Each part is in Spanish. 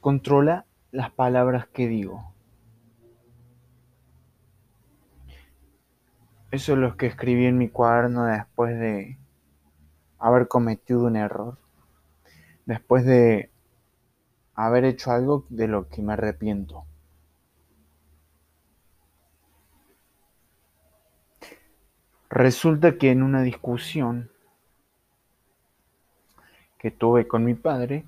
Controla las palabras que digo. Eso es lo que escribí en mi cuaderno después de haber cometido un error. Después de haber hecho algo de lo que me arrepiento. Resulta que en una discusión que tuve con mi padre,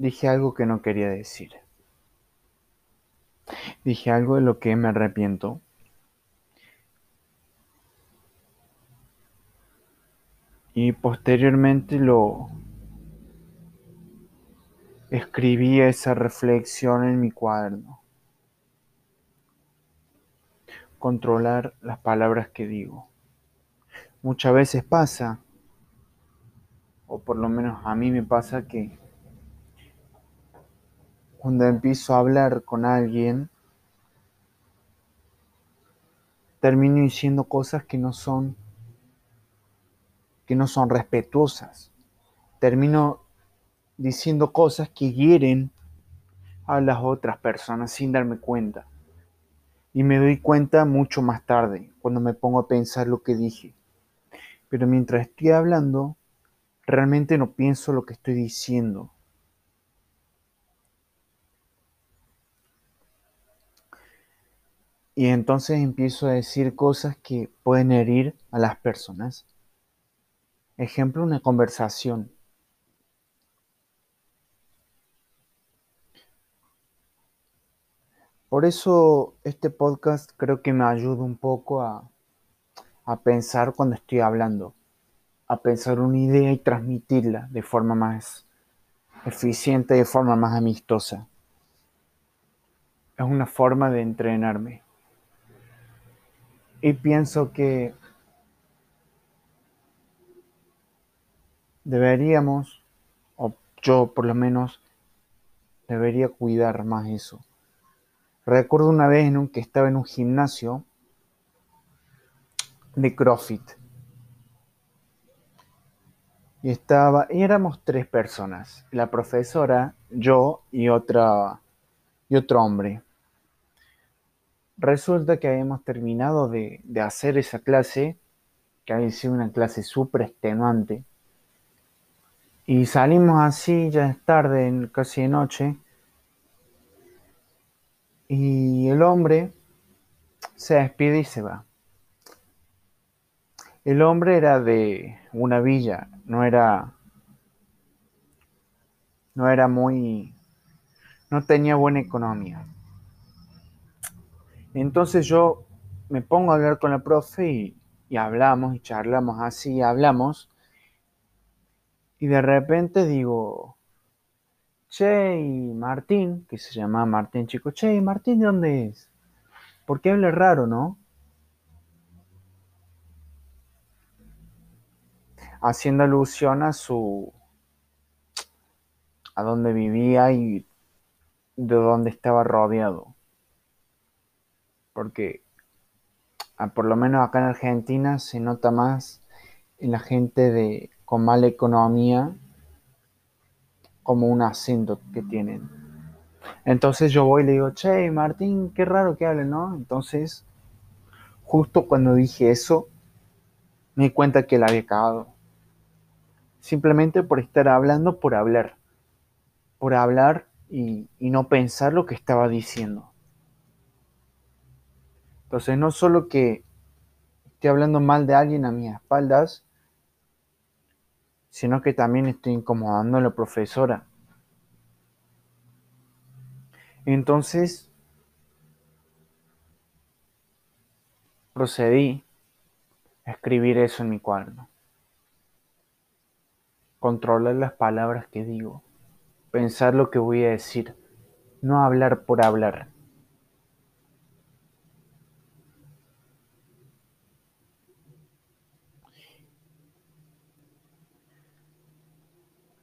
dije algo que no quería decir. Dije algo de lo que me arrepiento. Y posteriormente lo escribí esa reflexión en mi cuaderno. Controlar las palabras que digo. Muchas veces pasa, o por lo menos a mí me pasa que cuando empiezo a hablar con alguien, termino diciendo cosas que no son que no son respetuosas. Termino diciendo cosas que hieren a las otras personas sin darme cuenta. Y me doy cuenta mucho más tarde, cuando me pongo a pensar lo que dije. Pero mientras estoy hablando, realmente no pienso lo que estoy diciendo. Y entonces empiezo a decir cosas que pueden herir a las personas. Ejemplo, una conversación. Por eso este podcast creo que me ayuda un poco a, a pensar cuando estoy hablando, a pensar una idea y transmitirla de forma más eficiente, de forma más amistosa. Es una forma de entrenarme. Y pienso que deberíamos, o yo por lo menos, debería cuidar más eso. Recuerdo una vez en un que estaba en un gimnasio de CrossFit. Y estaba, y éramos tres personas, la profesora, yo y otra y otro hombre. Resulta que habíamos terminado de, hacer esa clase, que había sido una clase súper extenuante. Y salimos así, ya es tarde, casi de noche. Y el hombre se despide y se va. El hombre era de una villa, no era no era muy no tenía buena economía. Entonces yo me pongo a hablar con la profe y, hablamos y charlamos así, hablamos. Y de repente digo, Che, Martín, que se llama Martín Chico, Che, ¿y Martín de dónde es? ¿Por qué habla raro, no? Haciendo alusión a su. a dónde vivía y de dónde estaba rodeado porque ah, por lo menos acá en Argentina se nota más en la gente de con mala economía como un acento que tienen. Entonces yo voy y le digo, che, Martín, qué raro que hable, ¿no? Entonces, justo cuando dije eso, me di cuenta que la había cagado. Simplemente por estar hablando por hablar. Por hablar y no pensar lo que estaba diciendo. Entonces, no solo que estoy hablando mal de alguien a mis espaldas, sino que también estoy incomodando a la profesora. Entonces, procedí a escribir eso en mi cuaderno. Controlar las palabras que digo, pensar lo que voy a decir, no hablar por hablar.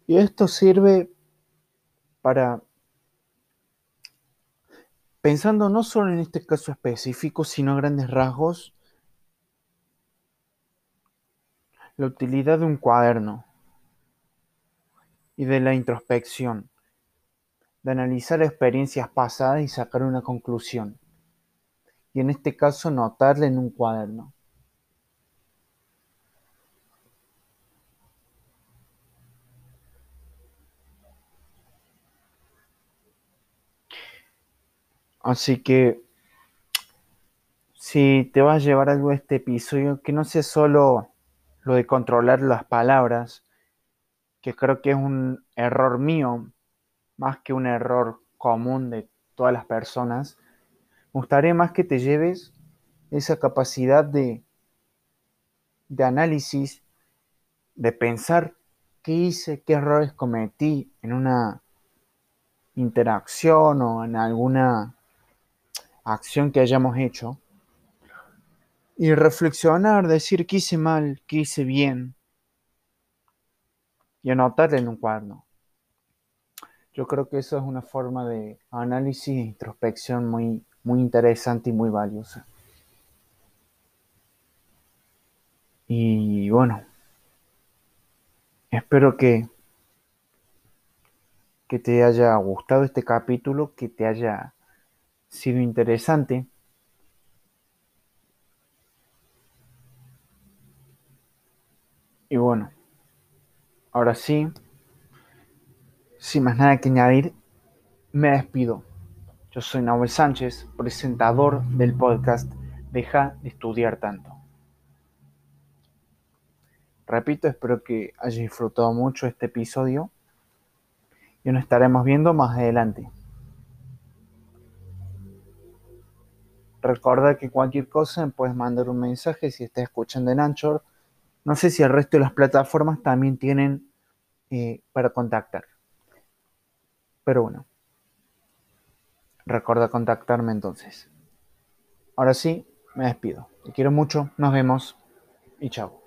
Y esto sirve para, pensando no solo en este caso específico, sino a grandes rasgos, la utilidad de un cuaderno. y de la introspección, de analizar experiencias pasadas y sacar una conclusión, y en este caso notarla en un cuaderno. Así que si te vas a llevar algo este episodio, que no sea solo lo de controlar las palabras, que creo que es un error mío, más que un error común de todas las personas, me gustaría más que te lleves esa capacidad de, de análisis, de pensar qué hice, qué errores cometí en una interacción o en alguna acción que hayamos hecho y reflexionar, decir qué hice mal, qué hice bien y anotarle en un cuaderno. Yo creo que eso es una forma de análisis e introspección muy, muy interesante y muy valiosa. Y bueno, espero que, que te haya gustado este capítulo, que te haya sido interesante. Y bueno, ahora sí, sin más nada que añadir, me despido. Yo soy Nahuel Sánchez, presentador del podcast Deja de estudiar tanto. Repito, espero que hayas disfrutado mucho este episodio y nos estaremos viendo más adelante. Recuerda que cualquier cosa puedes mandar un mensaje si estás escuchando en Anchor. No sé si el resto de las plataformas también tienen eh, para contactar. Pero bueno, recuerda contactarme entonces. Ahora sí, me despido. Te quiero mucho, nos vemos y chao.